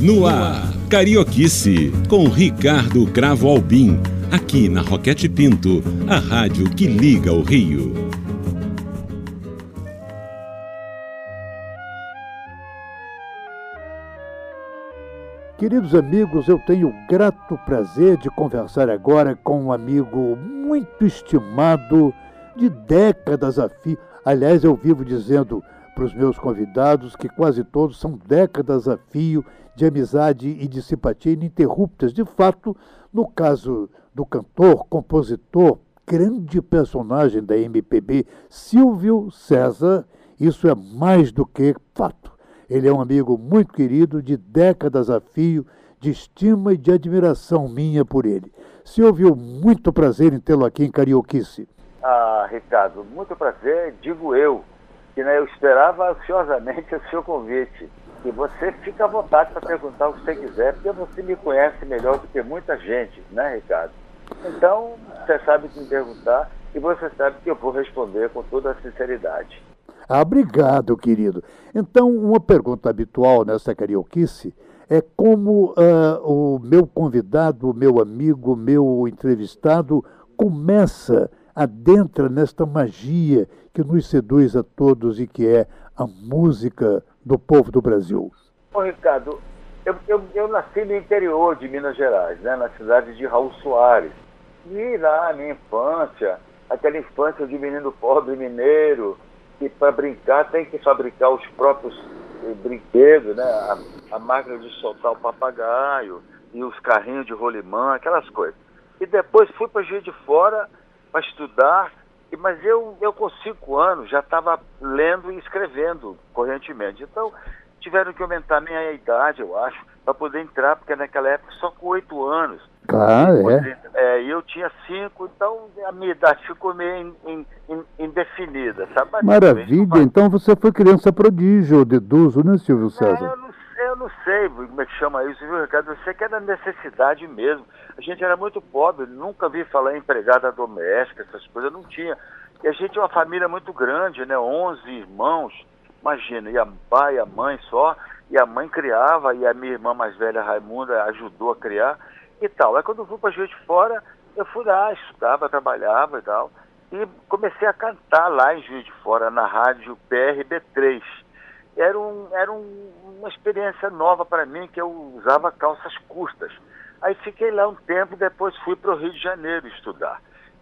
No ar, Carioquice, com Ricardo Cravo Albim, aqui na Roquete Pinto, a rádio que liga o Rio. Queridos amigos, eu tenho o grato prazer de conversar agora com um amigo muito estimado de décadas a fio. Aliás, eu vivo dizendo para os meus convidados que quase todos são décadas a fio de amizade e de simpatia ininterruptas. De fato, no caso do cantor, compositor, grande personagem da MPB, Silvio César, isso é mais do que fato. Ele é um amigo muito querido, de décadas a fio, de estima e de admiração minha por ele. Silvio, muito prazer em tê-lo aqui em Carioquice. Ah, Ricardo, muito prazer, digo eu que né, eu esperava ansiosamente o seu convite. E você fica à vontade para perguntar o que você quiser, porque você me conhece melhor do que muita gente, né, Ricardo? Então, você sabe que me perguntar e você sabe que eu vou responder com toda a sinceridade. Ah, obrigado, querido. Então, uma pergunta habitual nessa carioquice é como uh, o meu convidado, o meu amigo, o meu entrevistado começa adentra nesta magia que nos seduz a todos e que é a música do povo do Brasil? Ô, Ricardo, eu, eu, eu nasci no interior de Minas Gerais, né, na cidade de Raul Soares. E lá, minha infância, aquela infância de menino pobre mineiro, que para brincar tem que fabricar os próprios eh, brinquedos, né? A, a, máquina de soltar o papagaio e os carrinhos de rolimã, aquelas coisas. E depois fui para Juiz de Fora para estudar, mas eu, eu com cinco anos já estava lendo e escrevendo correntemente. Então, tiveram que aumentar minha idade, eu acho, para poder entrar, porque naquela época só com oito anos. Claro, é. é. Eu tinha cinco, então a minha idade ficou meio in, in, indefinida, sabe? Maravilha, então você foi criança prodígio, deduzo, né, Silvio César? É, eu não eu não sei como é que chama isso, viu, Ricardo? Sei que era necessidade mesmo. A gente era muito pobre, nunca vi falar em empregada doméstica, essas coisas, não tinha. E a gente é uma família muito grande, né? Onze irmãos, imagina, e a pai e a mãe só, e a mãe criava, e a minha irmã mais velha, Raimunda, ajudou a criar e tal. Aí quando eu fui para Juiz de Fora, eu fui lá, estudava, trabalhava e tal, e comecei a cantar lá em Juiz de Fora, na rádio PRB3 era, um, era um, uma experiência nova para mim, que eu usava calças curtas. Aí fiquei lá um tempo, depois fui para o Rio de Janeiro estudar.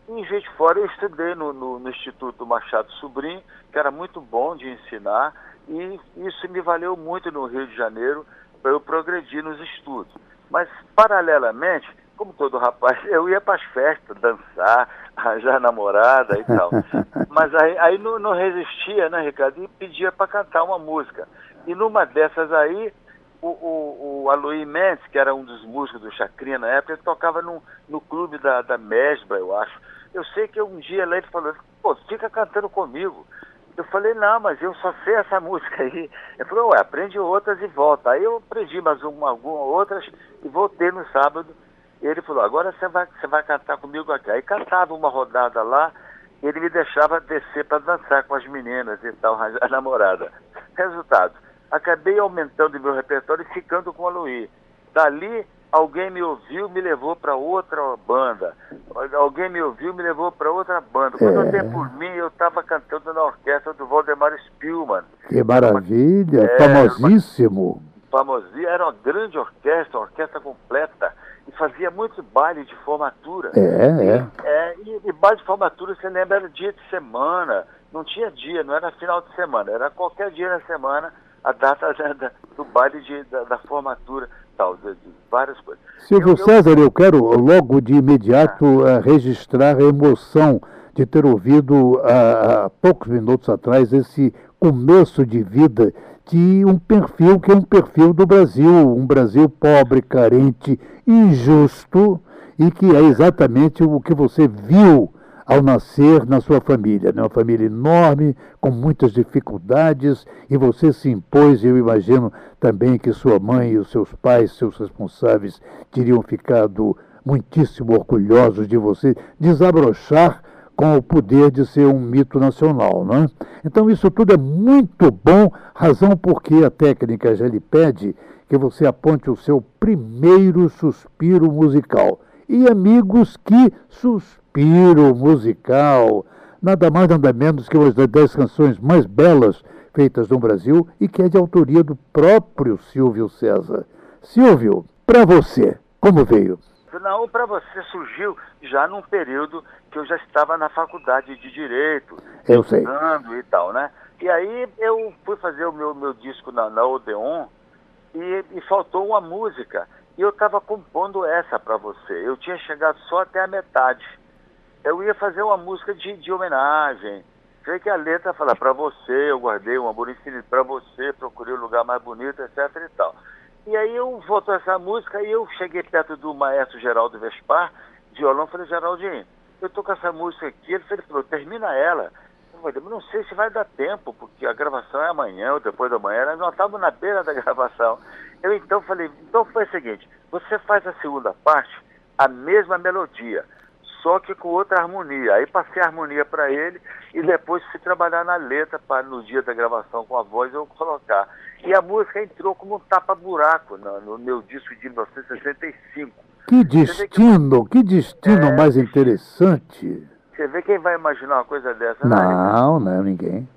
Em Juiz de Fora eu estudei no, no, no, Instituto Machado Sobrinho, que era muito bom de ensinar, e isso me valeu muito no Rio de Janeiro para eu progredir nos estudos. Mas, paralelamente, como todo rapaz, eu ia para as festas, dançar, arranjar namorada e tal. Mas aí, aí não, não, resistia, né, Ricardo? E pedia para cantar uma música. E numa dessas aí, o, o, o Aloy Mendes, que era um dos músicos do Chacrinha na época, ele tocava no, no clube da, da Mesbra, eu acho. Eu sei que um dia lá ele falou, pô, fica cantando comigo. Eu falei, não, mas eu só sei essa música aí. Ele falou, ué, aprende outras e volta. Aí eu aprendi mais uma, algumas outras e voltei no sábado ele falou, agora você vai, você vai cantar comigo aqui. Aí cantava uma rodada lá, ele me deixava descer para dançar com as meninas e tal, a namorada. Resultado, acabei aumentando meu repertório e ficando com a Luí. Dali, alguém me ouviu, me levou para outra banda. Alguém me ouviu, me levou para outra banda. Quando é. eu dei por mim, eu estava cantando na orquestra do Valdemar Spielmann. Que maravilha, é, famosíssimo. Famosíssimo, era uma grande orquestra, uma orquestra completa e fazia muito baile de formatura. É, é. é e, e, baile de formatura, você lembra, era dia de semana, não tinha dia, não era final de semana, era qualquer dia na semana a data da, do baile de, da, da formatura, tal, de, de, várias coisas. Silvio eu, César, eu... eu quero logo de imediato ah. registrar a emoção de ter ouvido há poucos minutos atrás esse começo de vida de um perfil que é um perfil do Brasil, um Brasil pobre, carente, injusto e que é exatamente o que você viu ao nascer na sua família, né? uma família enorme, com muitas dificuldades, e você se impôs, e eu imagino também que sua mãe e os seus pais, seus responsáveis, teriam ficado muitíssimo orgulhosos de você desabrochar com o poder de ser um mito nacional. Não é? Então, isso tudo é muito bom, razão porque a técnica já lhe pede que você aponte o seu primeiro suspiro musical. E amigos, que suspiro musical! Nada mais, nada menos que uma das dez canções mais belas feitas no Brasil e que é de autoria do próprio Silvio César. Silvio, para você, como veio? Não, para você surgiu já num período que eu já estava na faculdade de Direito. Eu sei. e tal, né? E aí eu fui fazer o meu, meu disco na, na Odeon e, e faltou uma música. E eu estava compondo essa para você. Eu tinha chegado só até a metade. Eu ia fazer uma música de, de homenagem. Sei que a letra fala para você, eu guardei um amor infinito para você, procurei o um lugar mais bonito, etc e tal. E aí eu voltou essa música e eu cheguei perto do maestro Geraldo Vespar, de violão, falei, Geraldinho, eu tô com essa música aqui, ele falou, termina ela. Eu falei, não sei se vai dar tempo, porque a gravação é amanhã ou depois da manhã, nós estávamos na beira da gravação. Eu então falei, então foi o seguinte, você faz a segunda parte, a mesma melodia, só que com outra harmonia. Aí passei a harmonia para ele e depois fui trabalhar na letra para no dia da gravação com a voz eu colocar. E a música entrou como um tapa-buraco no, no, meu disco de 1965. Que destino, que, que destino é, mais interessante. Você vê quem vai imaginar uma coisa dessa, né? Não, não, ninguém.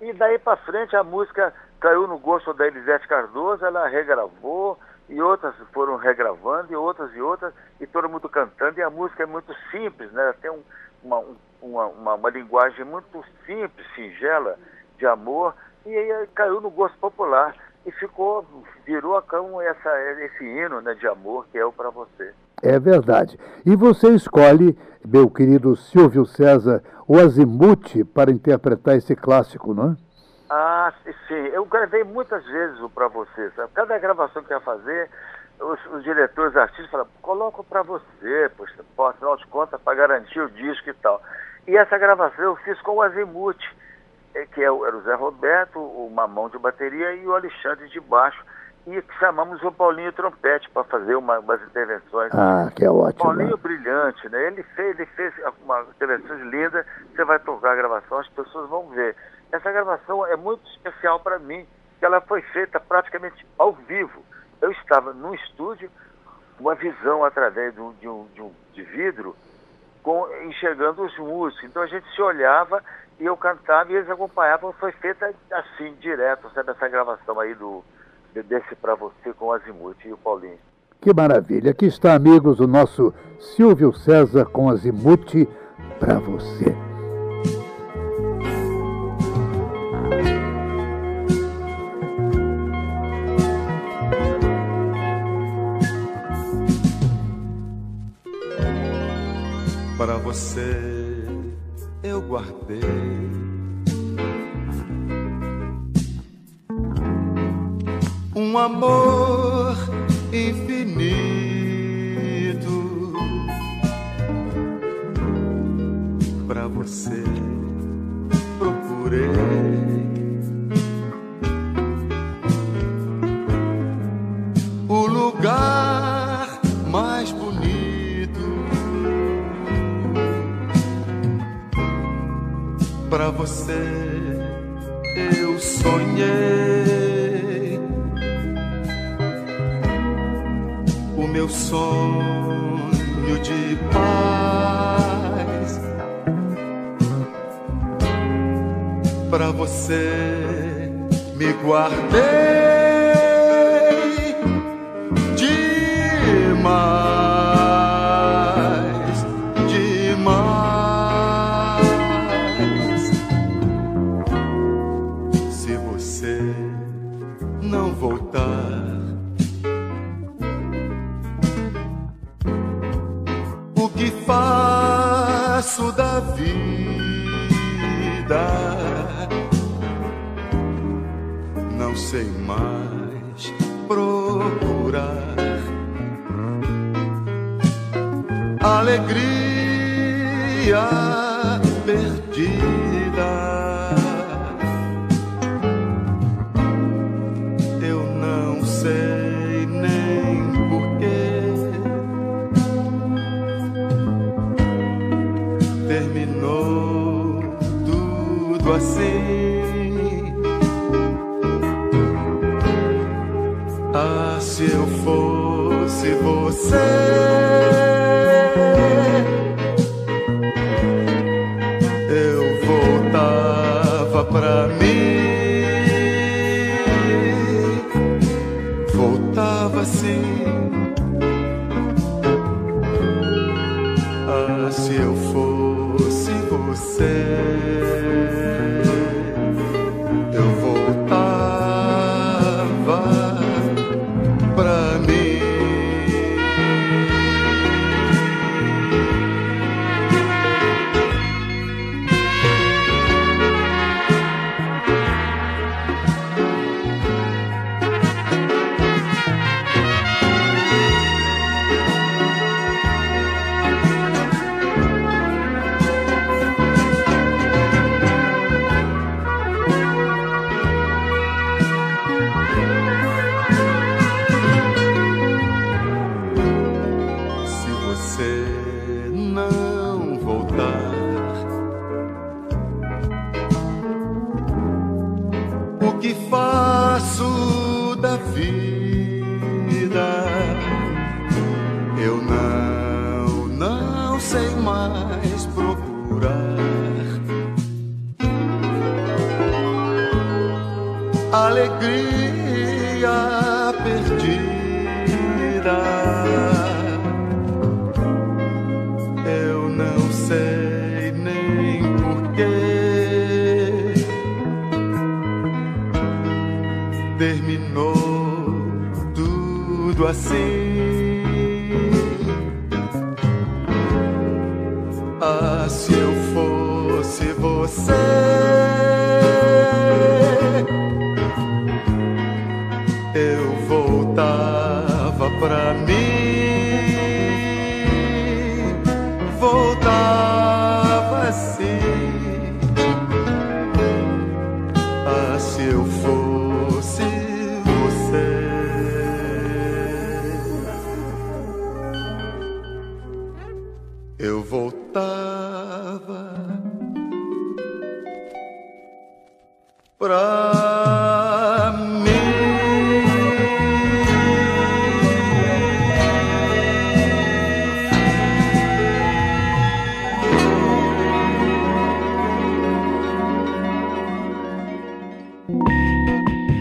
E daí para frente a música caiu no gosto da Elisete Cardoso, ela regravou, e outras foram regravando, e outras e outras, e todo mundo cantando, e a música é muito simples, né? Tem um, uma, uma, uma, uma, linguagem muito simples, singela, de amor, e aí caiu no gosto popular, e ficou, virou a cama essa, esse hino né, de amor que é o para você. É verdade. E você escolhe, meu querido Silvio César, o Azimuth para interpretar esse clássico, não é? Ah, sim. Eu gravei muitas vezes o para você. Sabe? Cada gravação que eu ia fazer, os, os diretores, artistas falavam, coloco para você, pois, pô, afinal de contas, para garantir o disco e tal. E essa gravação eu fiz com o Azimuth, eh, que é era o Zé Roberto, o Mamão de bateria e o Alexandre de baixo. E chamamos o Paulinho Trompete para fazer uma, umas intervenções. Ah, que é ótimo. Paulinho brilhante, né? Ele fez, ele fez uma intervenções lindas. Você vai tocar a gravação, as pessoas vão ver. Essa gravação é muito especial para mim, que ela foi feita praticamente ao vivo. Eu estava num estúdio, uma visão através de um, de, um, de, um, de vidro, com, enxergando os músicos. Então a gente se olhava e eu cantava e eles acompanhavam. Foi feita assim, direto, sabe? Essa gravação aí do, desse para você com o Azimuth e o Paulinho. Que maravilha! Aqui está, amigos, o nosso Silvio César com Azimuth para você. Para você eu guardei um amor infinito. Para você procurei Pra você eu sonhei o meu sonho de paz. Pra você me guardei.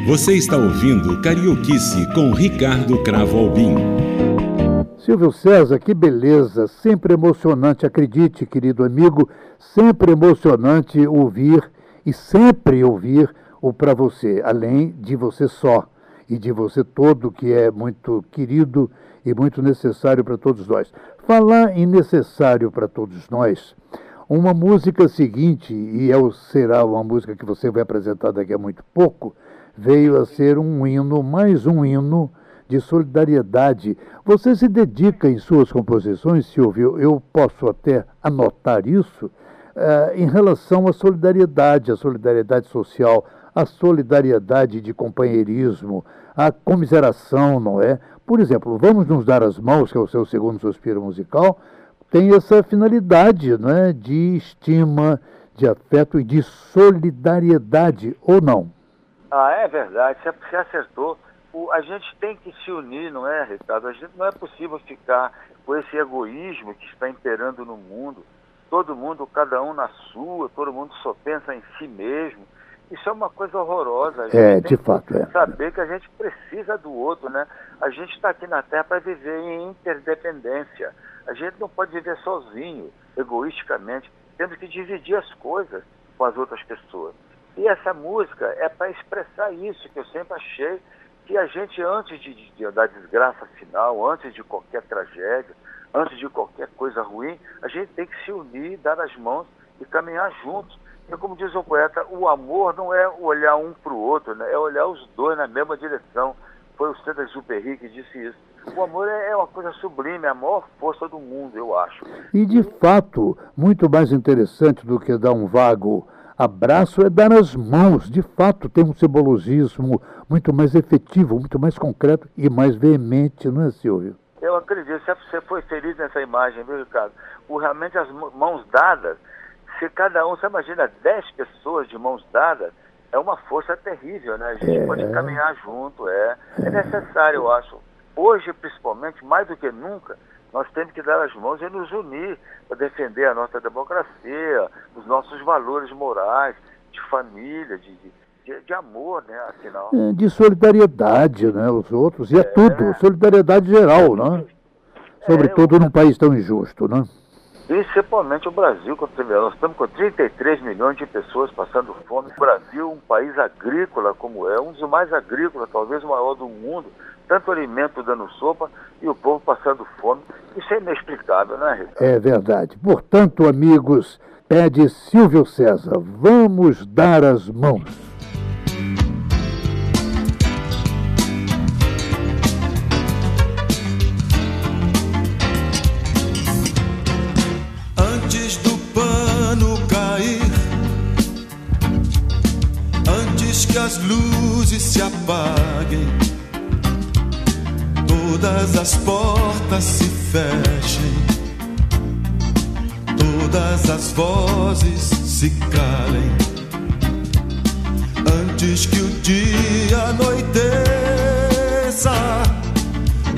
Você está ouvindo Carioquice com Ricardo Cravo Albim. Silvio César, que beleza, sempre emocionante, acredite, querido amigo, sempre emocionante ouvir e sempre ouvir o para você, além de você só e de você todo, que é muito querido e muito necessário para todos nós. Falar em necessário para todos nós, uma música seguinte, e é, será uma música que você vai apresentar daqui a muito pouco, veio a ser um hino, mais um hino de solidariedade. Você se dedica em suas composições, Silvio, eu posso até anotar isso, uh, em relação à solidariedade, à solidariedade social, à solidariedade de companheirismo, à comiseração, não é? Por exemplo, Vamos Nos Dar as Mãos, que é o seu segundo suspiro musical, tem essa finalidade não é? de estima, de afeto e de solidariedade, ou não? Ah, é verdade, você acertou. O, a gente tem que se unir, não é, Ricardo? A gente não é possível ficar com esse egoísmo que está imperando no mundo. Todo mundo, cada um na sua, todo mundo só pensa em si mesmo. Isso é uma coisa horrorosa. é, de fato, é. Saber que a gente precisa do outro, né? A gente está aqui na Terra para viver em interdependência. A gente não pode viver sozinho, egoisticamente. Temos que dividir as coisas com as outras pessoas. E essa música é para expressar isso que eu sempre achei que a gente, antes de, de, da desgraça final, antes de qualquer tragédia, antes de qualquer coisa ruim, a gente tem que se unir, dar as mãos e caminhar juntos. E como diz o poeta, o amor não é olhar um para o outro, né? é olhar os dois na mesma direção. Foi o Saint-Exupéry que disse isso. O amor é, é uma coisa sublime, é a maior força do mundo, eu acho. E de fato, muito mais interessante do que dar um vago Abraço é dar as mãos. De fato, tem um simbologismo muito mais efetivo, muito mais concreto e mais veemente, não é, Silvio? Eu acredito. Você foi feliz nessa imagem, viu, Ricardo? O, realmente as mãos dadas, se cada um, você imagina 10 pessoas de mãos dadas, é uma força terrível, né? A gente é. pode caminhar junto, é. É necessário, eu acho. Hoje, principalmente, mais do que nunca, nós temos que dar as mãos e nos unir para defender a nossa democracia, os nossos valores morais, de família, de, de, de amor, né? Afinal. É, de solidariedade, né? Os outros, e é, é tudo, solidariedade geral, né? Sobretudo é, eu... num país tão injusto, né? Principalmente o Brasil, nós estamos com 33 milhões de pessoas passando fome. O Brasil, um país agrícola como é, um dos mais agrícolas, talvez o maior do mundo, tanto alimento dando sopa e o povo passando fome. Isso é inexplicável, né, Rita? É verdade. Portanto, amigos, pede Silvio César, vamos dar as mãos. as luzes se apaguem, todas as portas se fechem, todas as vozes se calem, antes que o dia anoiteça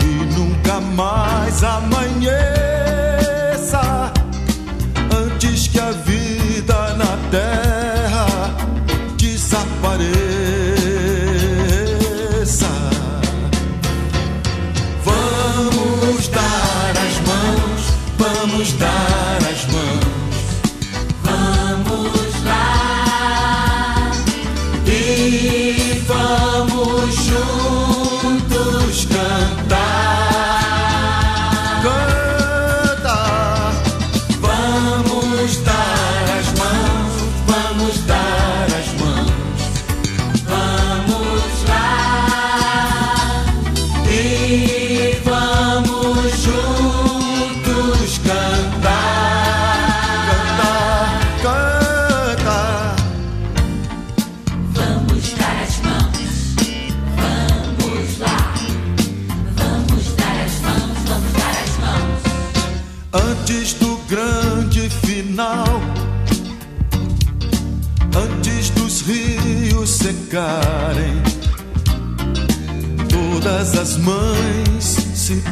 e nunca mais amanheça, antes que a vida na terra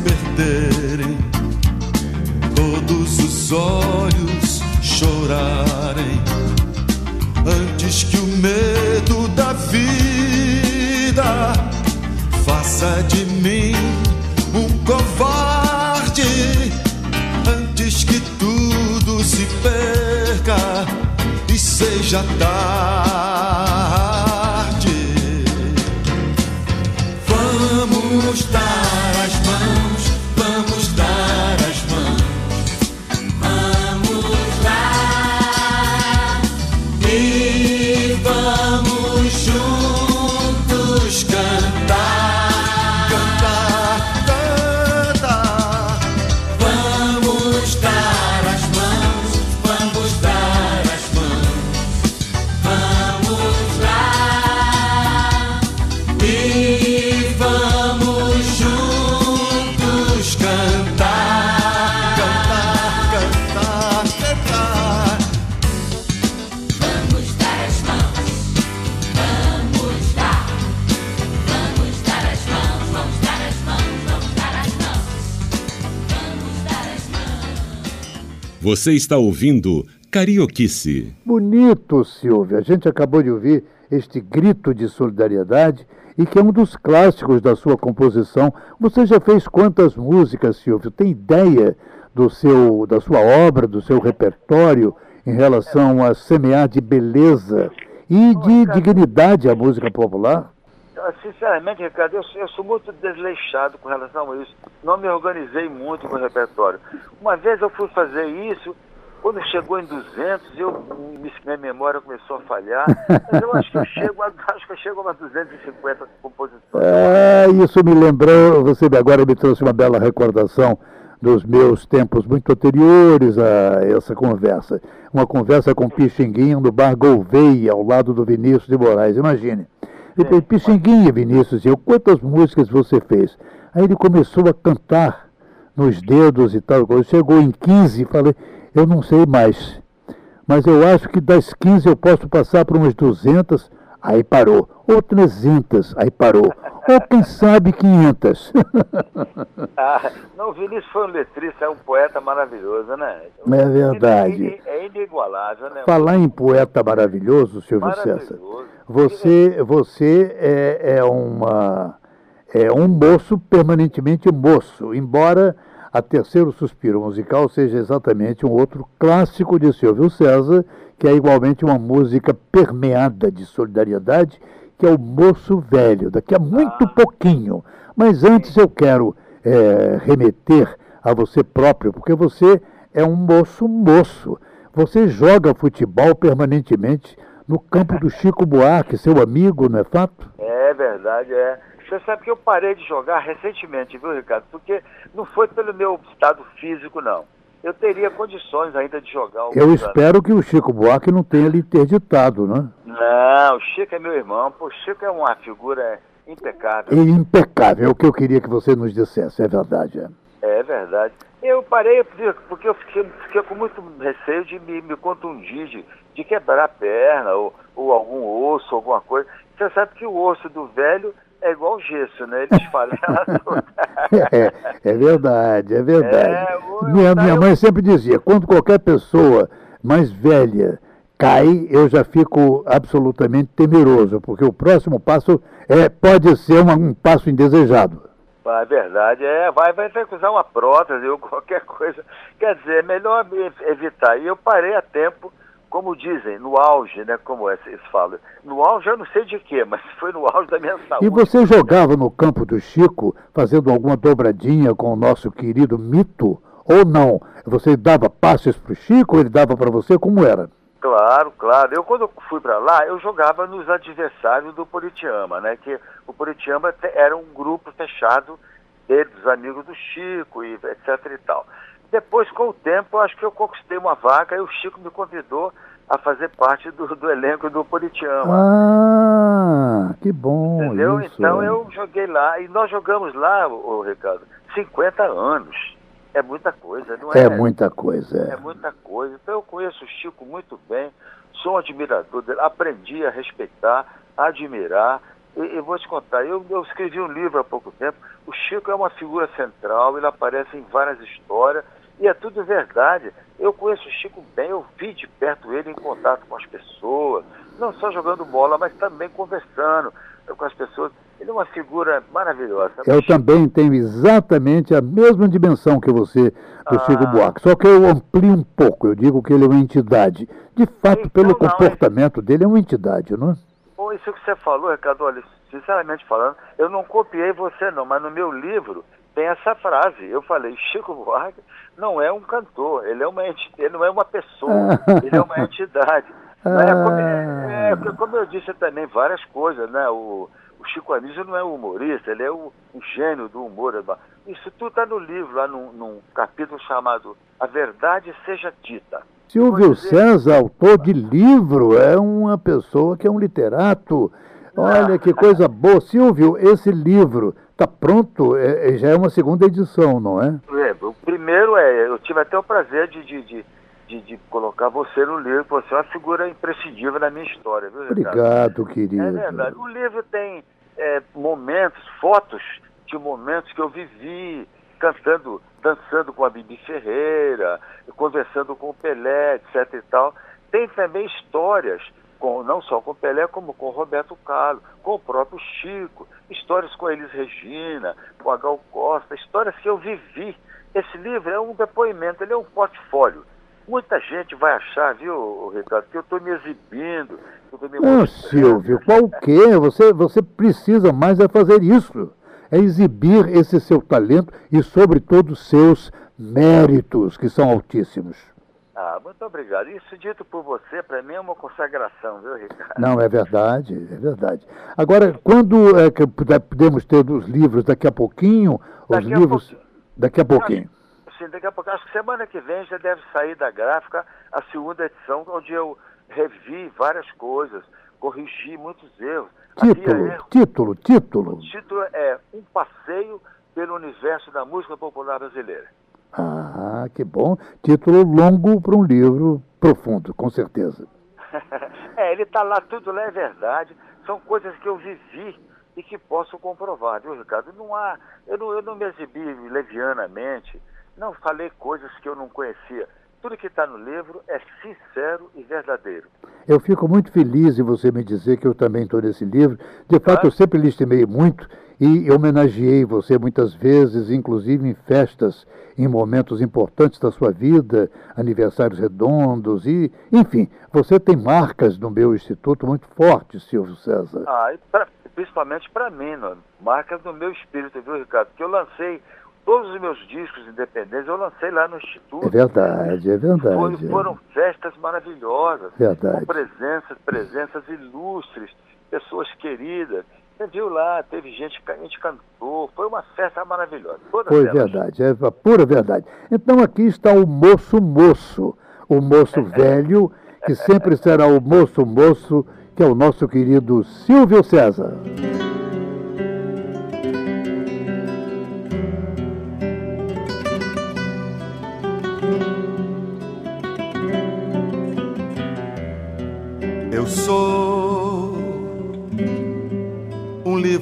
perderem, todos os olhos chorarem, antes que o medo da vida faça de mim um covarde, antes que tudo se perca e seja tarde. Você está ouvindo Carioquice. Bonito, Silvia. A gente acabou de ouvir este grito de solidariedade e que é um dos clássicos da sua composição. Você já fez quantas músicas, Silvio? Tem ideia do seu, da sua obra, do seu repertório em relação a semear de beleza e de dignidade à música popular? Ah, Sinceramente, Ricardo, eu, eu sou muito desleixado com relação a isso. Não me organizei muito com o repertório. Uma vez eu fui fazer isso, quando chegou em 200, eu, minha memória começou a falhar, mas eu acho que eu chego acho que eu chego a umas 250 composições. É, isso me lembrou, você agora me trouxe uma bela recordação dos meus tempos muito anteriores a essa conversa. Uma conversa com Pixinguinha no bar Gouveia, ao lado do Vinícius de Moraes, imagine. Ele Pixinguinha, Vinícius, e eu, quantas músicas você fez? Aí ele começou a cantar nos dedos e tal. Quando chegou em 15, falei, eu não sei mais. Mas eu acho que das 15 eu posso passar para umas 200. aí parou. Ou 300, aí parou. Ou quem sabe 500. Ah, não, o Vinícius foi um letrista, é um poeta maravilhoso, né? É verdade. Ele É, inigualável, né? Falar em poeta maravilhoso, Silvio César. Você, você é, é, uma, é um moço permanentemente moço, embora a Terceiro Suspiro Musical seja exatamente um outro clássico de Silvio César, que é igualmente uma música permeada de solidariedade, que é o Moço Velho, daqui a muito pouquinho. Mas antes eu quero é, remeter a você próprio, porque você é um moço moço. Você joga futebol permanentemente no campo do Chico Buarque, seu amigo, não é fato? É verdade, é. Você sabe que eu parei de jogar recentemente, viu, Ricardo? Porque não foi pelo meu estado físico, não. Eu teria condições ainda de jogar. Eu anos. espero que o Chico Buarque não tenha lhe interditado, né? Não, o Chico é meu irmão. Pô, o Chico é uma figura impecável. E impecável, é o que eu queria que você nos dissesse, é verdade. é. É verdade. Eu parei porque eu fiquei, fiquei com muito receio de me, me contundir, de, de quebrar a perna ou, ou algum osso, alguma coisa. Você sabe que o osso do velho é igual gesso, né? Eles falam. É, é verdade, é verdade. É, minha, tá, minha eu- mãe sempre dizia, quando qualquer pessoa mais velha cai, eu já fico absolutamente temeroso, porque o próximo passo é, pode ser uma- um passo indesejado. É verdade, é, vai, vai ter que usar uma prótese ou qualquer coisa. Quer dizer, é melhor me evitar. E eu parei a tempo, como dizem, no auge, né? Como é, eles falam. No auge eu não sei de quê, mas foi no auge da minha saúde. E você jogava no campo do Chico, fazendo alguma dobradinha com o nosso querido Mito, ou não? Você dava passes para o Chico, ele dava para você, como era? Claro, claro. Eu quando fui para lá, eu jogava nos adversários do Poritiama, né? Que o Poritiama te- era um grupo fechado dele, dos amigos do Chico e etc e tal. Depois, com o tempo, acho que eu conquistei uma vaga e o Chico me convidou a fazer parte do, do elenco do Poritiama. Ah, que bom Entendeu? isso. Então eu joguei lá e nós jogamos lá, ô, Ricardo, 50 anos. É muita coisa, não é? É muita coisa. É é. muita coisa. Então eu conheço o Chico muito bem, sou um admirador dele, aprendi a respeitar, a admirar. E, e vou te contar, eu, eu escrevi um livro há pouco tempo. O Chico é uma figura central, ele aparece em várias histórias e é tudo verdade. Eu conheço o Chico bem, eu vi de perto ele em contato com as pessoas, não só jogando bola, mas também conversando com as pessoas. Ele é uma figura maravilhosa. Eu também tenho exatamente a mesma dimensão que você do Ah. Chico Buarque, só que eu amplio um pouco. Eu digo que ele é uma entidade. De fato, Então pelo não, é- comportamento dele, é uma entidade, não é? Bom, isso que você falou, Ricardo, olha, sinceramente falando, eu não copiei você não, mas no meu livro tem essa frase. Eu falei, Chico Buarque não é um cantor, ele é uma enti- ele não é uma pessoa, ele é uma entidade. Né? Como, é, é, como eu disse também várias coisas, né? O, o Chico Anísio não é um humorista, ele é o, um gênio do humor. Isso tudo está no livro, lá num, num capítulo chamado A Verdade Seja Dita. Silvio César, autor de livro, é uma pessoa que é um literato. Olha que coisa boa. Silvio, esse livro está pronto, é- é- já é uma segunda edição, não é? É, o primeiro é, eu tive até o prazer de, de, de, de, de colocar você no livro, você é uma figura imprescindível na minha história, viu, Ricardo? Obrigado, querido. É verdade. O livro tem é, momentos, fotos de momentos que eu vivi cantando, dançando com a Bibi Ferreira, conversando com o Pelé, etc e tal. Tem também histórias, com, não só com o Pelé, como com o Roberto Carlos, com o próprio Chico, histórias com a Elis Regina, com a Gal Costa, histórias que eu vivi. Esse livro é um depoimento, ele é um portfólio. Muita gente vai achar, viu, Ricardo, que eu estou me exibindo, me Não. Silvio, qual o quê? Você, você precisa mais é fazer isso. É exibir esse seu talento e, sobretudo, seus méritos, que são altíssimos. Ah, muito obrigado. Isso dito por você, para mim é uma consagração, viu, Ricardo? Não, é verdade, é verdade. Agora, quando é que podemos ter os livros daqui a pouquinho? Os a livros. pouquinho. Daqui a pouquinho. Sim, daqui a pouco, acho que semana que vem já deve sair da gráfica a segunda edição, onde eu revi várias coisas, corrigi muitos erros. Título, título, título. O título é Um Passeio pelo Universo da Música Popular Brasileira. Ah, que bom. Título longo para um livro profundo, com certeza. é, ele está lá, tudo lá é verdade. são coisas que eu vivi e que posso comprovar, viu, Ricardo? Não há, eu não, eu não me exibi levianamente, não falei coisas que eu não conhecia. Tudo que está no livro é sincero e verdadeiro. Eu fico muito feliz em você me dizer que eu também estou nesse livro. De fato, Ah. eu sempre lhe estimei muito e homenageei você muitas vezes, inclusive em festas, em momentos importantes da sua vida, aniversários redondos e, enfim, você tem marcas no meu instituto muito fortes, Silvio César. Ah, pra- principalmente para mim, não, marcas do meu espírito, viu, Ricardo? Que eu lancei todos os meus discos independentes, eu lancei lá no Instituto. É verdade, é Foi- verdade. foram festas maravilhosas, Verdade. com presenças, presenças ilustres, pessoas queridas. Você viu lá, teve gente que a gente cantou, foi uma festa maravilhosa. Todas Foi elas. verdade, é a pura verdade. Então aqui está o moço moço, o moço velho, que sempre será o moço moço, que é o nosso querido Silvio César.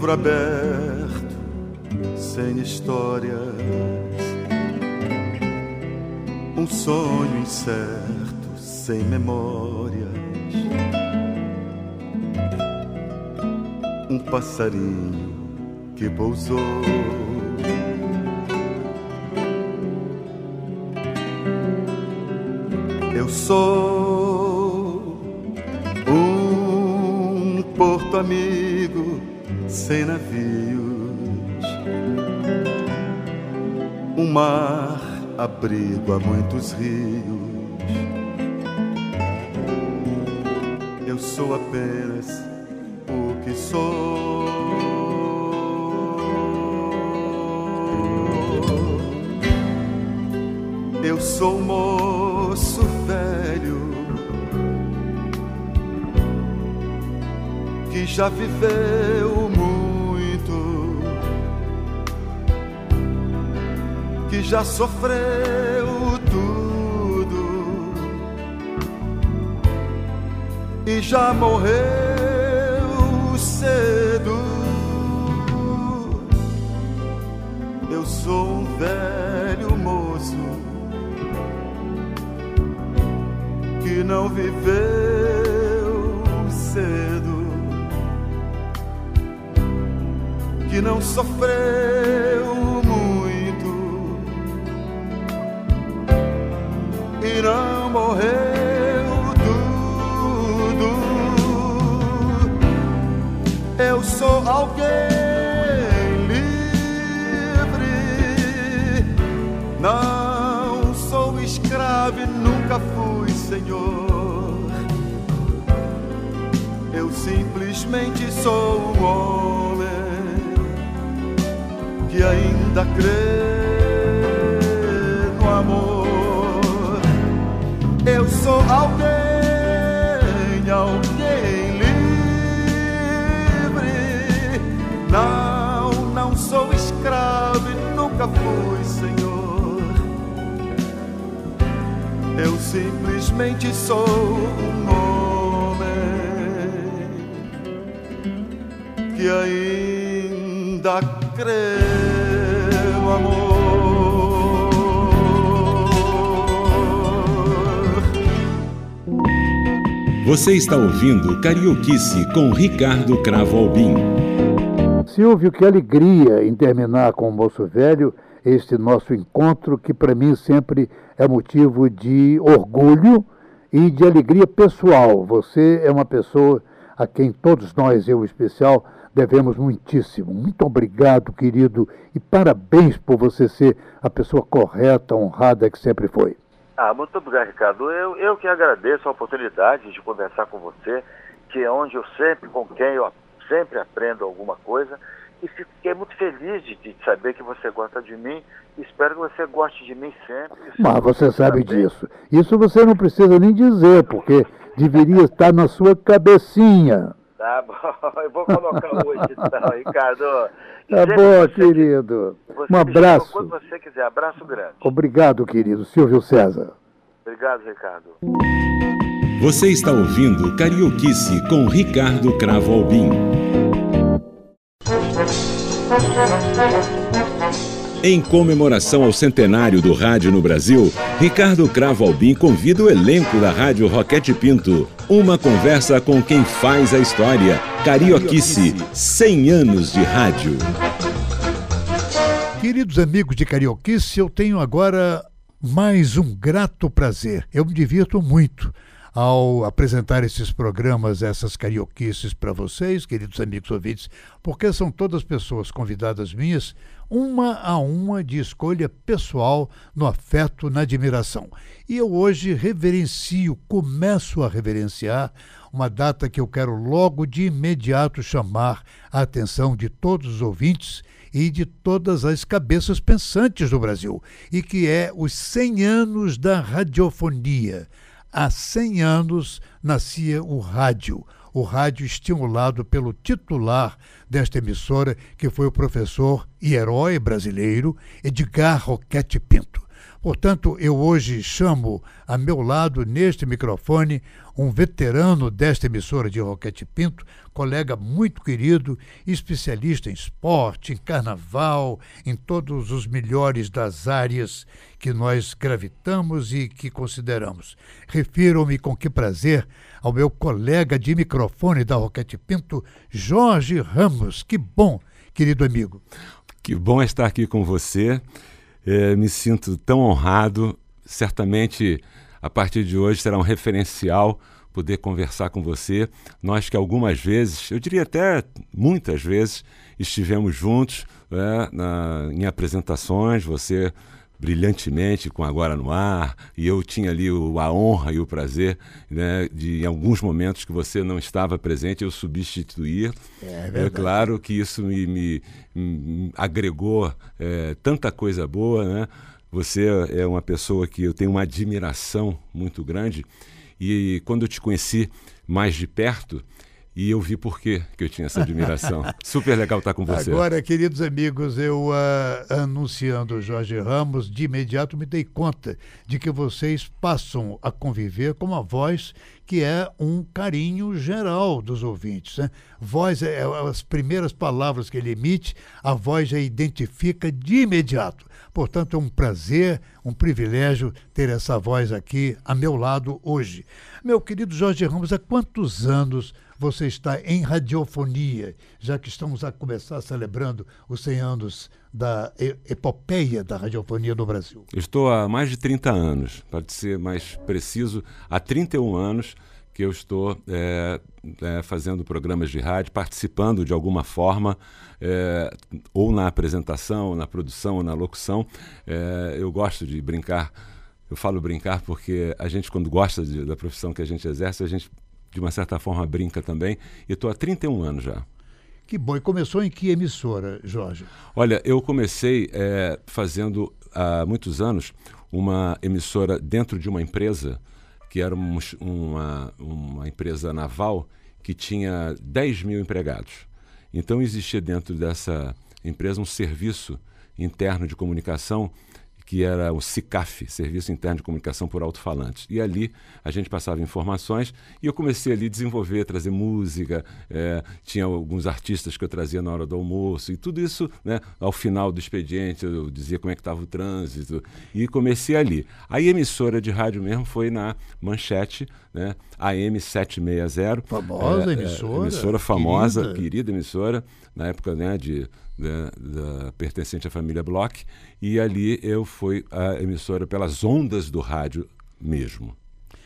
Livro aberto, sem histórias, um sonho incerto, sem memórias, um passarinho que pousou. Eu sou um porto amigo sem navios, um mar abrigo a muitos rios. Eu sou apenas o que sou. Eu sou moço velho que já viveu que já sofreu tudo e já morreu cedo. Eu sou um velho moço que não viveu cedo, que não sofreu não morreu tudo. Eu sou alguém livre, não sou escravo e nunca fui senhor. Eu simplesmente sou um homem que ainda crê sou alguém, alguém livre. Não, não sou escravo e nunca fui senhor. Eu simplesmente sou um homem que ainda crê no amor. Você está ouvindo Carioquice com Ricardo Cravo Albim. Silvio, que alegria em terminar com o Moço Velho este nosso encontro, que para mim sempre é motivo de orgulho e de alegria pessoal. Você é uma pessoa a quem todos nós, eu em especial, devemos muitíssimo. Muito obrigado, querido, e parabéns por você ser a pessoa correta, honrada que sempre foi. Ah, muito obrigado, Ricardo. Eu, eu que agradeço a oportunidade de conversar com você, que é onde eu sempre, com quem eu sempre aprendo alguma coisa. E fiquei muito feliz de, de saber que você gosta de mim. Espero que você goste de mim sempre. Mas você sabe Também. disso. Isso você não precisa nem dizer, porque deveria estar na sua cabecinha. Tá bom, eu vou colocar hoje então, Ricardo. Tá bom, você- querido. você Um abraço. Quando você quiser, abraço grande. Obrigado, querido Silvio César. Obrigado, Ricardo. Você está ouvindo Carioquice com Ricardo Cravo Albim. Em comemoração ao centenário do rádio no Brasil, Ricardo Cravo Albim convida o elenco da Rádio Roquete Pinto. Uma conversa com quem faz a história. Carioquice, 100 anos de rádio. Queridos amigos de Carioquice, eu tenho agora mais um grato prazer. Eu me divirto muito ao apresentar esses programas, essas carioquices para vocês, queridos amigos ouvintes, porque são todas pessoas convidadas minhas, uma a uma de escolha pessoal, no afeto, na admiração. E eu hoje reverencio, começo a reverenciar uma data que eu quero logo de imediato chamar a atenção de todos os ouvintes e de todas as cabeças pensantes do Brasil, e que é os 100 anos da radiofonia há 100 anos nascia o rádio, o rádio estimulado pelo titular desta emissora, que foi o professor e herói brasileiro Edgar Roquete Pinto. Portanto, eu hoje chamo a meu lado, neste microfone, um veterano desta emissora de Roquete Pinto, colega muito querido, especialista em esporte, em carnaval, em todos os melhores das áreas que nós gravitamos e que consideramos. Refiro-me com que prazer ao meu colega de microfone da Roquete Pinto, Jorge Ramos. Que bom, querido amigo. Que bom estar aqui com você. É, me sinto tão honrado. Certamente, a partir de hoje, será um referencial poder conversar com você. Nós que algumas vezes, eu diria até muitas vezes, estivemos juntos é, na, em apresentações, você brilhantemente com Agora no Ar, e eu tinha ali o, a honra e o prazer né, de, em alguns momentos que você não estava presente, eu substituir. É, é claro que isso me, me, me agregou é, tanta coisa boa, né? Você é uma pessoa que eu tenho uma admiração muito grande e quando eu te conheci mais de perto, e eu vi por que eu tinha essa admiração. Super legal estar com você. Agora, queridos amigos, eu uh, anunciando Jorge Ramos, de imediato me dei conta de que vocês passam a conviver com uma voz que é um carinho geral dos ouvintes. Né? Voz, é, é, as primeiras palavras que ele emite, a voz já identifica de imediato. Portanto, é um prazer, um privilégio ter essa voz aqui a meu lado hoje. Meu querido Jorge Ramos, há quantos anos você está em radiofonia, já que estamos a começar celebrando os 100 anos da epopeia da radiofonia no Brasil? Estou há mais de 30 anos, para ser mais preciso, há 31 anos que eu estou é, é, fazendo programas de rádio, participando de alguma forma, é, ou na apresentação, ou na produção, ou na locução. É, eu gosto de brincar. Eu falo brincar porque a gente, quando gosta de, da profissão que a gente exerce, a gente de uma certa forma brinca também. E estou há 31 anos já. Que bom. E começou em que emissora, Jorge? Olha, eu comecei é, fazendo há muitos anos uma emissora dentro de uma empresa que era um, uma, uma empresa naval que tinha 10 mil empregados. Então existia dentro dessa empresa um serviço interno de comunicação que era o SICAF, Serviço Interno de Comunicação por Alto-Falantes. E ali a gente passava informações e eu comecei ali a desenvolver, trazer música, é, tinha alguns artistas que eu trazia na hora do almoço e tudo isso, né, ao final do expediente eu dizia como é que estava o trânsito e comecei ali. A emissora de rádio mesmo foi na Manchete, né, AM 760. Famosa é, emissora. É, emissora famosa, querida. querida emissora, na época né, de da, da, pertencente à família Bloch, e ali eu fui a emissora pelas ondas do rádio mesmo.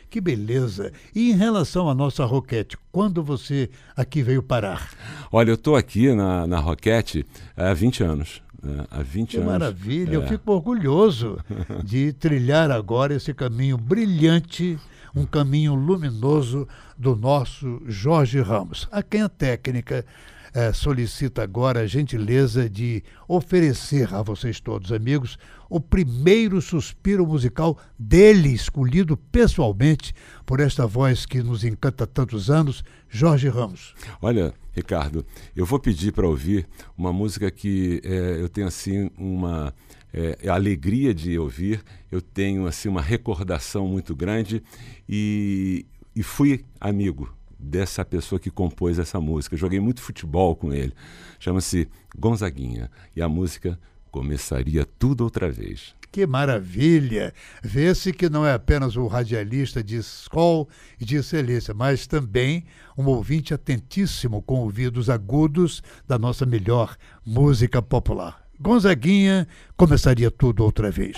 Que beleza! E em relação à nossa Roquete, quando você aqui veio parar? Olha, eu estou aqui na, na Roquete há 20 anos. Né? Há 20 que anos. maravilha! É. Eu fico orgulhoso de trilhar agora esse caminho brilhante, um caminho luminoso do nosso Jorge Ramos, a quem a técnica é, solicita agora a gentileza de oferecer a vocês todos, amigos, o primeiro suspiro musical dele, escolhido pessoalmente por esta voz que nos encanta há tantos anos, Jorge Ramos. Olha, Ricardo, eu vou pedir para ouvir uma música que é, eu tenho assim uma é, alegria de ouvir, eu tenho assim uma recordação muito grande e e fui amigo dessa pessoa que compôs essa música. Joguei muito futebol com ele. Chama-se Gonzaguinha. E a música começaria tudo outra vez. Que maravilha! Vê-se que não é apenas o radialista de escola e de excelência, mas também um ouvinte atentíssimo com ouvidos agudos da nossa melhor música popular. Gonzaguinha começaria tudo outra vez.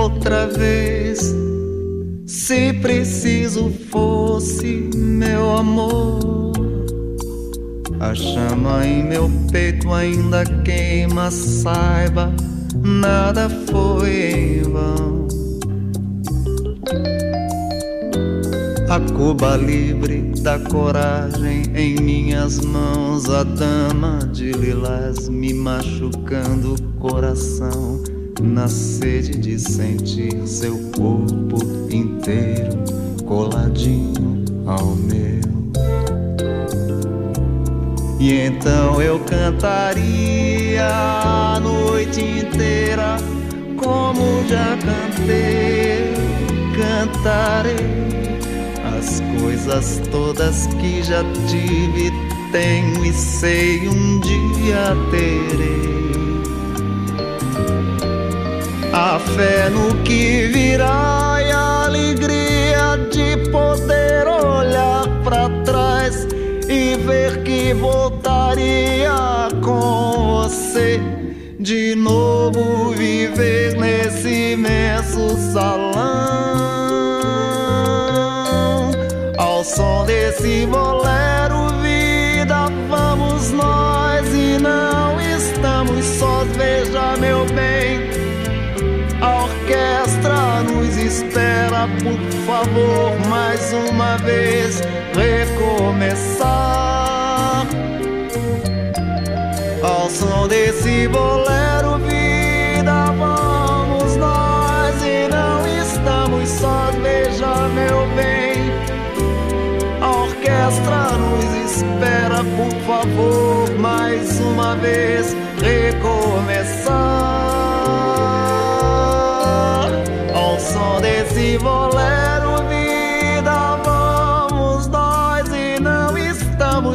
Outra vez. Se preciso fosse meu amor. A chama em meu peito ainda queima, saiba, nada foi em vão. A Cuba livre da coragem em minhas mãos, a dama de lilás me machucando o coração, na sede de sentir seu corpo inteiro coladinho ao meu. E então eu cantaria a noite inteira, como já cantei, cantarei as coisas todas que já tive, tenho e sei um dia terei. A fé no que virá e a alegria de poder olhar para trás e ver que voltaria com você. De novo viver nesse imenso salão. Ao som desse bolero vida vamos nós e não estamos sós. Veja meu bem espera por favor mais uma vez recomeçar. Ao som desse bolero vida vamos nós e não estamos sós veja meu bem. A orquestra nos espera por favor mais uma vez recomeçar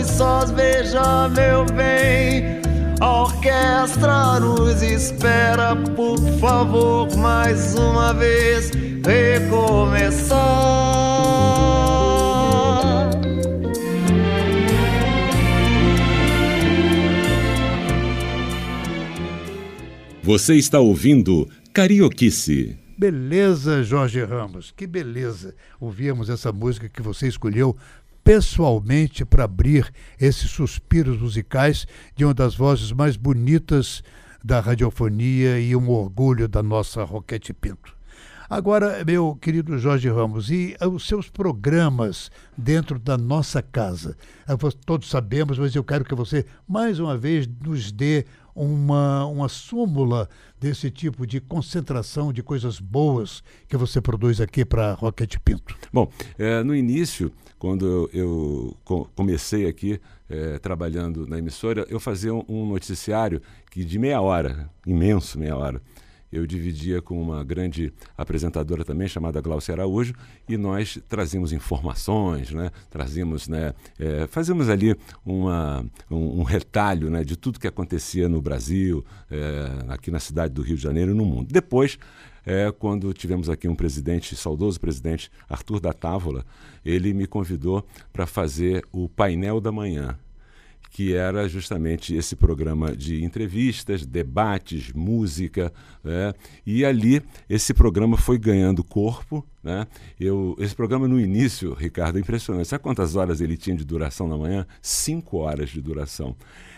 sós veja meu bem a orquestra nos espera, por favor, mais uma vez recomeçar. Você está ouvindo Carioquice. Beleza, Jorge Ramos, que beleza ouvirmos essa música que você escolheu pessoalmente para abrir esses suspiros musicais de uma das vozes mais bonitas da radiofonia e um orgulho da nossa Roquete Pinto. Agora, meu querido Jorge Ramos, e os seus programas dentro da nossa casa? Todos sabemos, mas eu quero que você, mais uma vez, nos dê uma, uma súmula desse tipo de concentração de coisas boas que você produz aqui para Roquete Pinto. Bom, é, no início, quando eu, eu co- comecei aqui é, trabalhando na emissora, eu fazia um, um noticiário que de meia hora, imenso meia hora, eu dividia com uma grande apresentadora também, chamada Glaucia Araújo, e nós trazíamos informações, né? trazíamos, né? é, fazíamos ali uma, um, um retalho né? de tudo que acontecia no Brasil, é, aqui na cidade do Rio de Janeiro e no mundo. Depois, é, quando tivemos aqui um presidente, saudoso presidente Arthur da Távola, ele me convidou para fazer o painel da manhã que era justamente esse programa de entrevistas, debates, música, né? e ali esse programa foi ganhando corpo. Né? Eu, esse programa no início, Ricardo, é impressionante. Sabe quantas horas ele tinha de duração na manhã? Cinco horas de duração.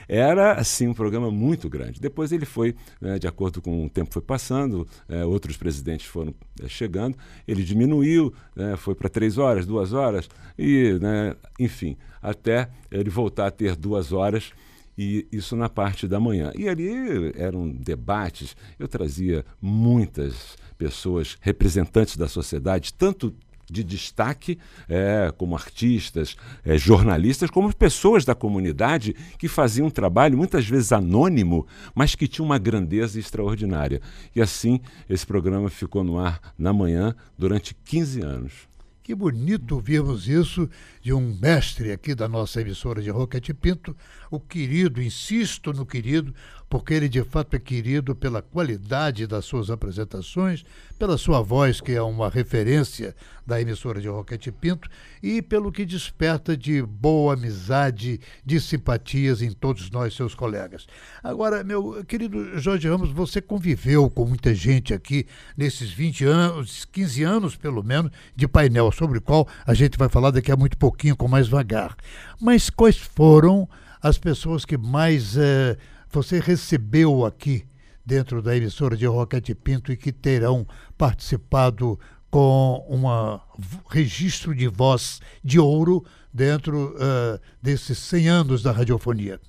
Era, assim, um programa muito grande. Depois ele foi, né, de acordo com o tempo foi passando, é, outros presidentes foram é, chegando, ele diminuiu, né, foi para três horas, duas horas, e, né, enfim, até ele voltar a ter duas horas e isso na parte da manhã. E ali eram debates, eu trazia muitas pessoas representantes da sociedade, tanto de destaque, é, como artistas, é, jornalistas, como pessoas da comunidade que faziam um trabalho muitas vezes anônimo, mas que tinha uma grandeza extraordinária. E assim esse programa ficou no ar na manhã durante 15 anos. Que bonito ouvirmos isso de um mestre aqui da nossa emissora de Roquete Pinto, o querido, insisto no querido, porque ele de fato é querido pela qualidade das suas apresentações, pela sua voz, que é uma referência da emissora de Roquete Pinto, e pelo que desperta de boa amizade, de simpatias em todos nós, seus colegas. Agora, meu querido Jorge Ramos, você conviveu com muita gente aqui nesses 20 anos, 15 anos pelo menos, de painel, sobre o qual a gente vai falar daqui a muito pouquinho, com mais vagar. Mas quais foram as pessoas que mais eh, você recebeu aqui dentro da emissora de Roquete Pinto e que terão participado com um registro de voz de ouro dentro uh, desses 100 anos da radiofonia?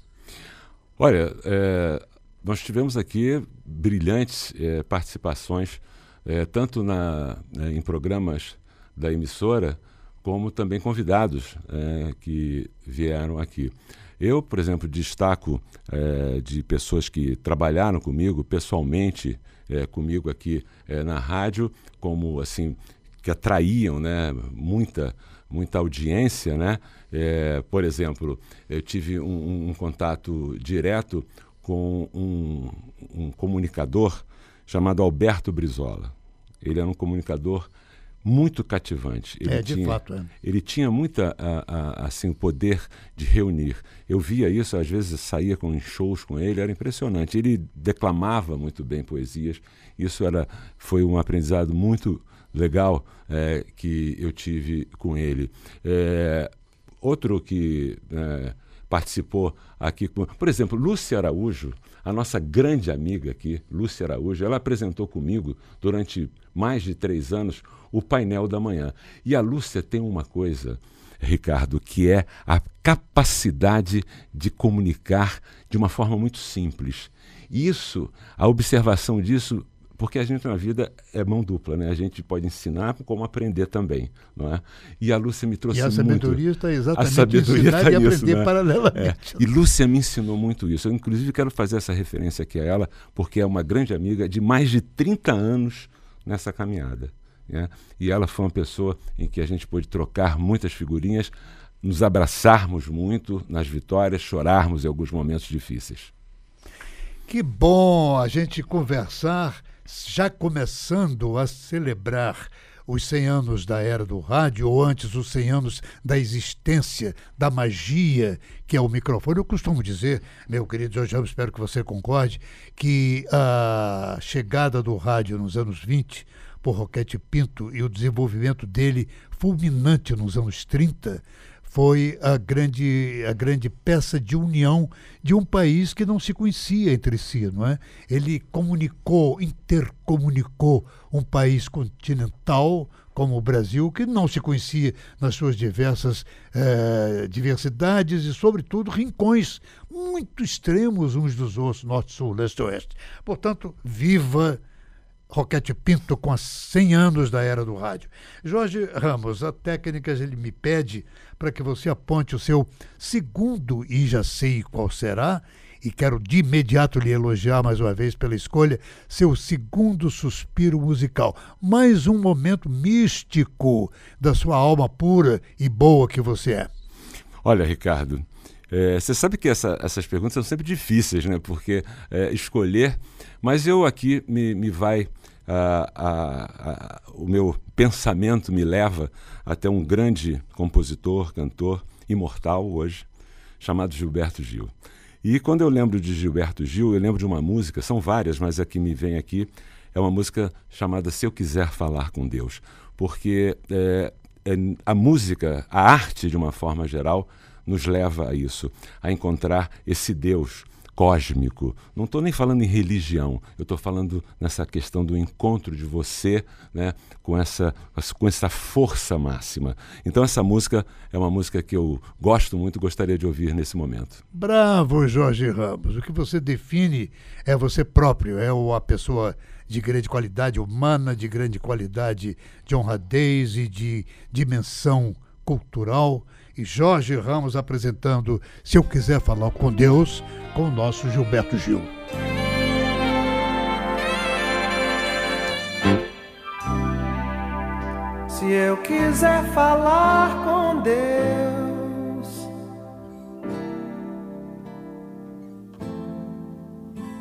Olha, é, nós tivemos aqui brilhantes é, participações, é, tanto na, em programas da emissora, como também convidados que vieram aqui. Eu, por exemplo, destaco é, de pessoas que trabalharam comigo pessoalmente, é, comigo aqui é, na rádio, como assim que atraíam, né, muita muita audiência, né? por exemplo, eu tive um, um contato direto com um, um comunicador chamado Alberto Brizola. Ele era um comunicador muito cativante. Ele é, de tinha, fato. É. Ele tinha muita, a, a, assim, o poder de reunir. Eu via isso, às vezes saía com shows com ele, era impressionante. Ele declamava muito bem poesias. Isso era, foi um aprendizado muito legal é, que eu tive com ele. É, outro que é, participou aqui, por exemplo, Lúcia Araújo, a nossa grande amiga aqui, Lúcia Araújo, ela apresentou comigo durante mais de três anos o painel da manhã. E a Lúcia tem uma coisa, Ricardo, que é a capacidade de comunicar de uma forma muito simples. Isso, a observação disso, porque a gente na vida é mão dupla, né? A gente pode ensinar como aprender também, não é? E a Lúcia me trouxe muito... E a sabedoria muito... está exatamente a sabedoria ensinar e aprender né? paralelamente. É. E Lúcia me ensinou muito isso. Eu, inclusive, quero fazer essa referência aqui a ela, porque é uma grande amiga de mais de 30 anos nessa caminhada. Né? E ela foi uma pessoa em que a gente pôde trocar muitas figurinhas, nos abraçarmos muito nas vitórias, chorarmos em alguns momentos difíceis. Que bom a gente conversar, já começando a celebrar os 100 anos da era do rádio, ou antes os 100 anos da existência, da magia que é o microfone. Eu costumo dizer, meu querido Jorge Ramos, espero que você concorde, que a chegada do rádio nos anos 20 por Roquete Pinto e o desenvolvimento dele fulminante nos anos 30 foi a grande, a grande peça de união de um país que não se conhecia entre si, não é? Ele comunicou, intercomunicou um país continental como o Brasil, que não se conhecia nas suas diversas eh, diversidades e, sobretudo, rincões muito extremos uns dos outros, norte, sul, leste, oeste. Portanto, viva Roquete Pinto com as 100 anos da era do rádio. Jorge Ramos, a técnica ele me pede para que você aponte o seu segundo e já sei qual será, e quero de imediato lhe elogiar mais uma vez pela escolha, seu segundo suspiro musical. Mais um momento místico da sua alma pura e boa que você é. Olha, Ricardo, é, você sabe que essa, essas perguntas são sempre difíceis, né? Porque é, escolher. Mas eu aqui me, me vai. A, a, a, o meu pensamento me leva até um grande compositor, cantor, imortal hoje, chamado Gilberto Gil. E quando eu lembro de Gilberto Gil, eu lembro de uma música, são várias, mas a que me vem aqui é uma música chamada Se Eu Quiser Falar com Deus. Porque é, é, a música, a arte de uma forma geral, nos leva a isso, a encontrar esse Deus cósmico. Não estou nem falando em religião, eu estou falando nessa questão do encontro de você né, com, essa, com essa força máxima. Então, essa música é uma música que eu gosto muito, gostaria de ouvir nesse momento. Bravo, Jorge Ramos. O que você define é você próprio, é a pessoa de grande qualidade humana, de grande qualidade de honradez e de dimensão cultural. E Jorge Ramos apresentando Se Eu Quiser Falar com Deus, com o nosso Gilberto Gil. Se eu quiser falar com Deus,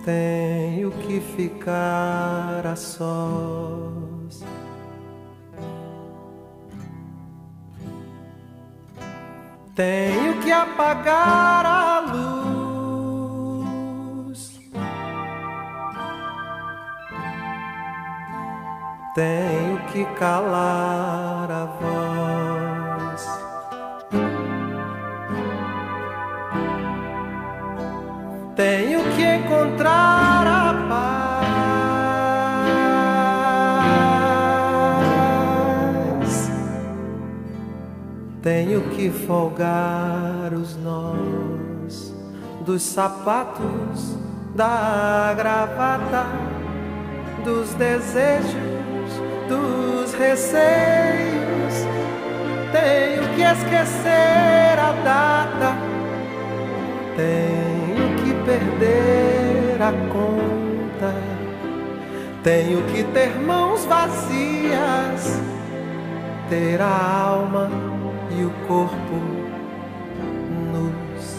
tenho que ficar a sós. Tenho que apagar a luz. Tenho que calar a voz. Tenho que encontrar Tenho que folgar os nós dos sapatos, da gravata, dos desejos, dos receios. Tenho que esquecer a data. Tenho que perder a conta. Tenho que ter mãos vazias, ter a alma e o corpo nus.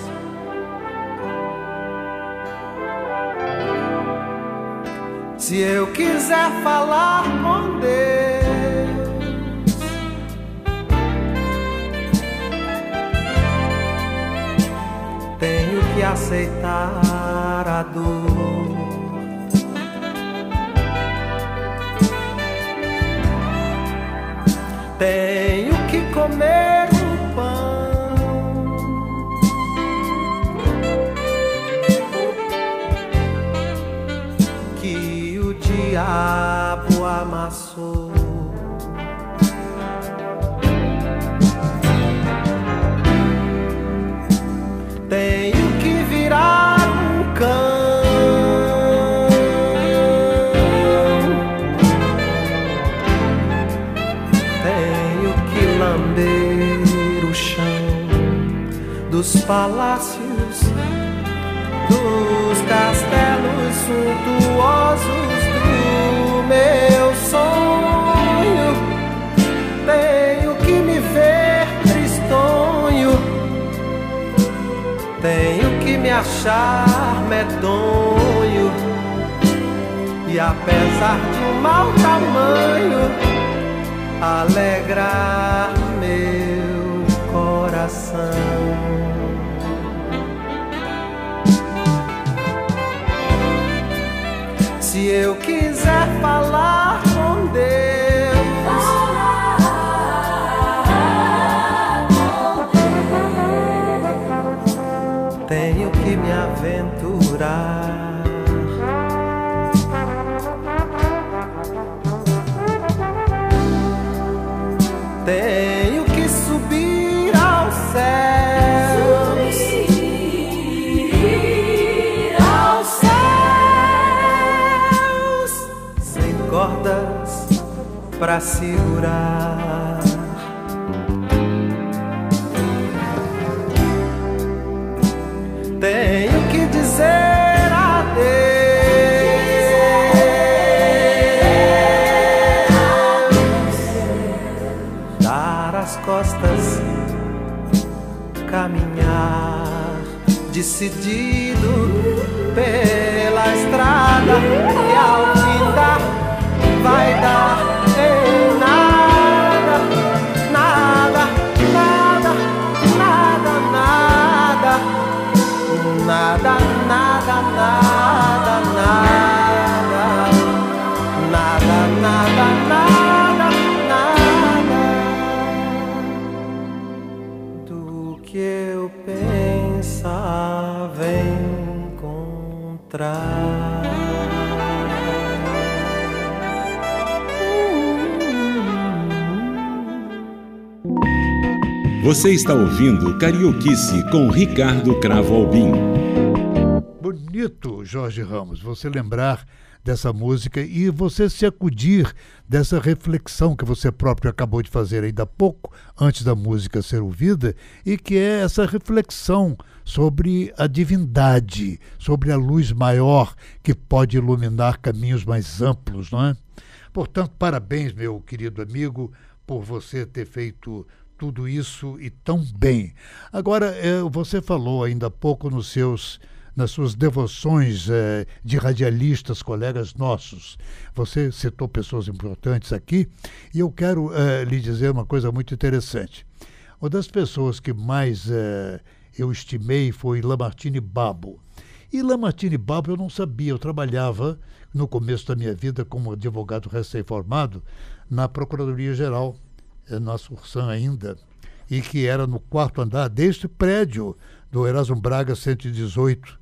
Se eu quiser falar com Deus, tenho que aceitar a dor. Tenho comer o pão. Que o diabo dos palácios, dos castelos suntuosos do meu sonho. Tenho que me ver tristonho. Tenho que me achar medonho. E apesar de um mau tamanho, alegrar meu coração. Se eu quiser falar com Deus, cordas pra segurar. Tenho que dizer adeus, dar as costas, caminhar decidido pela estrada e ao vai dar. Em nada, nada, nada, nada, nada, nada, nada, nada, nada, nada, nada, nada, nada. Do que eu pensava encontrar. Você está ouvindo Carioquice com Ricardo Cravo Albim. Bonito, Jorge Ramos, você lembrar dessa música e você se acudir dessa reflexão que você próprio acabou de fazer ainda há pouco, antes da música ser ouvida, e que é essa reflexão sobre a divindade, sobre a luz maior que pode iluminar caminhos mais amplos, não é? Portanto, parabéns, meu querido amigo, por você ter feito tudo isso e tão bem. Agora, eh, você falou ainda há pouco nos seus nas suas devoções eh, de radialistas, colegas nossos. Você citou pessoas importantes aqui e eu quero eh, lhe dizer uma coisa muito interessante. Uma das pessoas que mais eu estimei foi Lamartine Babo. E Lamartine Babo eu não sabia, eu trabalhava no começo da minha vida como advogado recém-formado na Procuradoria-Geral, na Sursan ainda, e que era no quarto andar deste prédio do Erasmo Braga 118,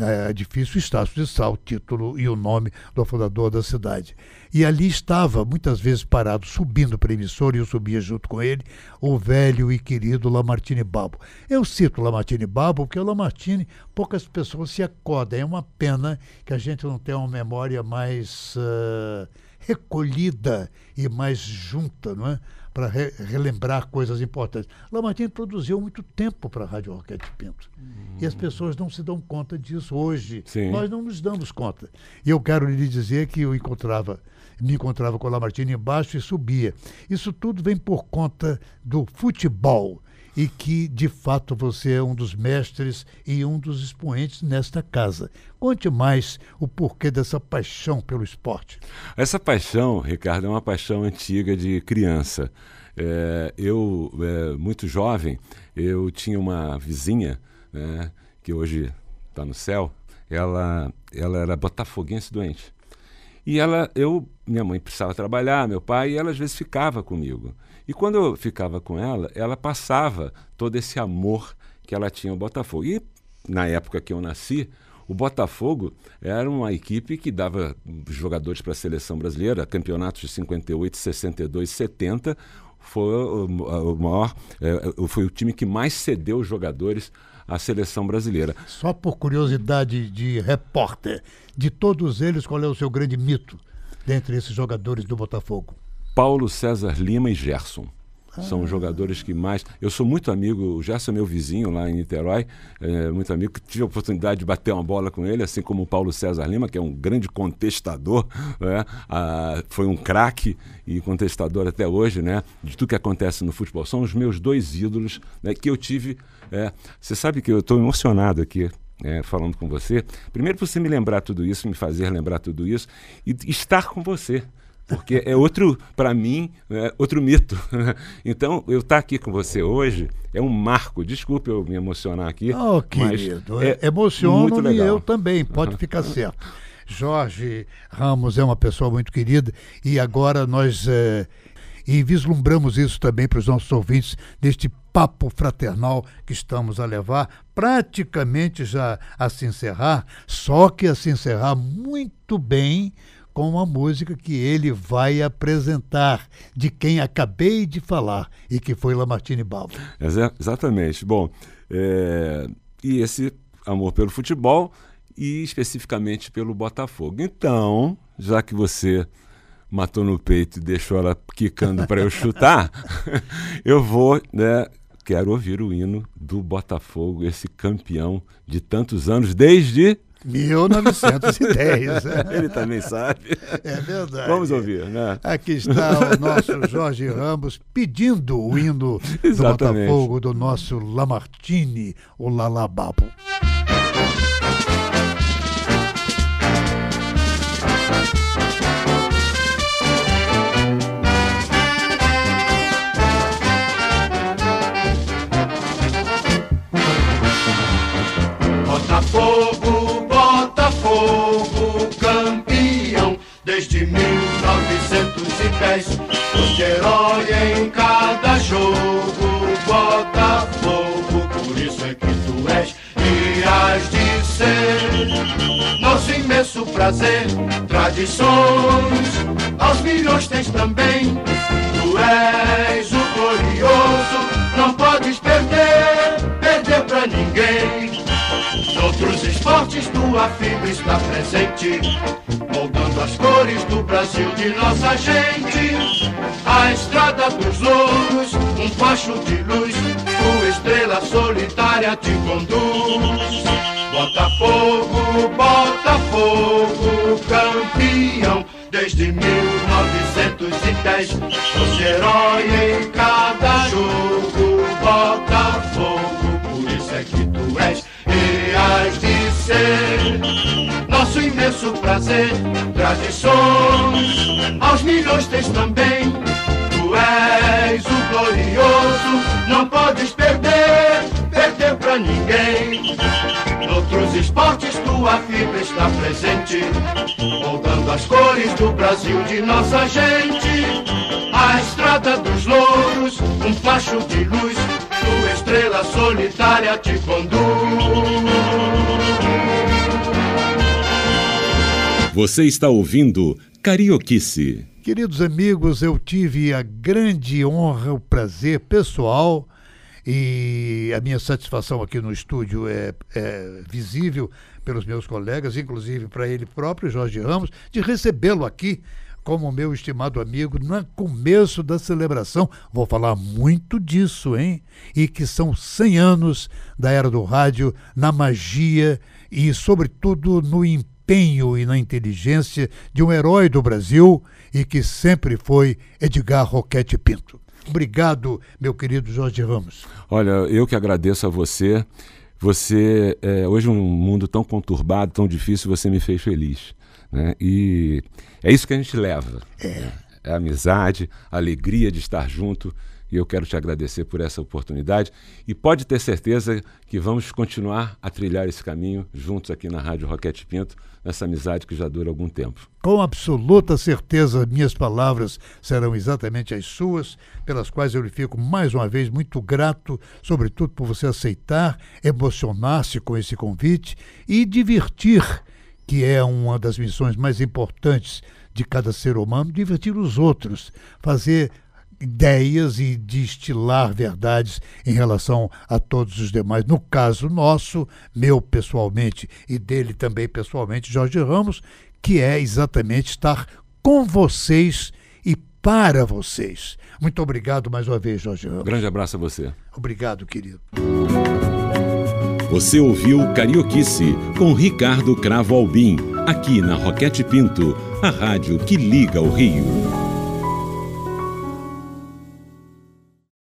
é, edifício Estácio de Sal, título e o nome do fundador da cidade. E ali estava, muitas vezes parado, subindo para a emissora, e eu subia junto com ele, o velho e querido Lamartine Babo. Eu cito Lamartine Babo porque o Lamartine, poucas pessoas se acordam. É uma pena que a gente não tenha uma memória mais uh, recolhida e mais junta, não é? Para re relembrar coisas importantes. Lamartine produziu muito tempo para a Rádio Roquete Pinto. Uhum. E as pessoas não se dão conta disso hoje. Sim. Nós não nos damos conta. E eu quero lhe dizer que eu encontrava, me encontrava com o Lamartine embaixo e subia. Isso tudo vem por conta do futebol e que, de fato, você é um dos mestres e um dos expoentes nesta casa. Conte mais o porquê dessa paixão pelo esporte. Essa paixão, Ricardo, é uma paixão antiga de criança. É, eu, é, muito jovem, eu tinha uma vizinha, né, que hoje está no céu, ela, ela era botafoguense doente. E ela, eu, minha mãe precisava trabalhar, meu pai, e ela às vezes ficava comigo. E quando eu ficava com ela, ela passava todo esse amor que ela tinha ao Botafogo. E na época que eu nasci, o Botafogo era uma equipe que dava jogadores para a seleção brasileira, campeonatos de 58, 62, 70. Foi o maior, é, foi o time que mais cedeu jogadores à seleção brasileira. Só por curiosidade de repórter, de todos eles, qual é o seu grande mito dentre esses jogadores do Botafogo? Paulo César Lima e Gerson. São os jogadores que mais. Eu sou muito amigo, o Gerson é meu vizinho lá em Niterói, é, muito amigo, tive a oportunidade de bater uma bola com ele, assim como o Paulo César Lima, que é um grande contestador, né? ah, foi um craque e contestador até hoje, né? De tudo que acontece no futebol. São os meus dois ídolos né, que eu tive. É, você sabe que eu estou emocionado aqui. É, falando com você, primeiro por você me lembrar tudo isso, me fazer lembrar tudo isso e estar com você porque é outro, para mim, é outro mito. Então, eu estar tá aqui com você hoje é um marco. Desculpe eu me emocionar aqui. Oh, querido, é, emociono e eu também, pode ficar certo. Jorge Ramos é uma pessoa muito querida e agora nós é, e vislumbramos isso também para os nossos ouvintes neste papo fraternal que estamos a levar, praticamente já a se encerrar, só que a se encerrar muito bem com uma música que ele vai apresentar, de quem acabei de falar, e que foi Lamartine Balbo. exatamente. Bom, é, e esse amor pelo futebol e especificamente pelo Botafogo. Então, já que você matou no peito e deixou ela quicando para eu chutar, eu vou, né, quero ouvir o hino do Botafogo, esse campeão de tantos anos, desde 1910. Ele também sabe. É verdade. Vamos ouvir, né? Aqui está o nosso Jorge Ramos pedindo o hino do Botafogo do nosso Lamartine, o Lalababo. Você está ouvindo Carioquice. Queridos amigos, eu tive a grande honra, o prazer pessoal e a minha satisfação aqui no estúdio é, é visível pelos meus colegas, inclusive para ele próprio, Jorge Ramos, de recebê-lo aqui como meu estimado amigo no começo da celebração. Vou falar muito disso, hein? E que são 100 anos da era do rádio, na magia e, sobretudo, no empenho e na inteligência de um herói do Brasil e que sempre foi Edgar Roquete Pinto. Obrigado, meu querido Jorge Ramos. Olha, eu que agradeço a você. Você, é, hoje, um mundo tão conturbado, tão difícil, você me fez feliz. Né? E é isso que a gente leva. É. é a amizade, a alegria de estar junto. E eu quero te agradecer por essa oportunidade. E pode ter certeza que vamos continuar a trilhar esse caminho juntos aqui na Rádio Roquete Pinto, nessa amizade que já dura algum tempo. Com absoluta certeza, minhas palavras serão exatamente as suas, pelas quais eu lhe fico mais uma vez muito grato, sobretudo por você aceitar, emocionar-se com esse convite e divertir, que é uma das missões mais importantes de cada ser humano, divertir os outros, fazer ideias e destilar verdades em relação a todos os demais. No caso nosso, meu pessoalmente e dele também pessoalmente, Jorge Ramos, que é exatamente estar com vocês e para vocês. Muito obrigado mais uma vez, Jorge Ramos. Grande abraço a você. Obrigado, querido. Você ouviu Carioquice com Ricardo Cravo Albim, aqui na Roquete Pinto, a rádio que liga o Rio.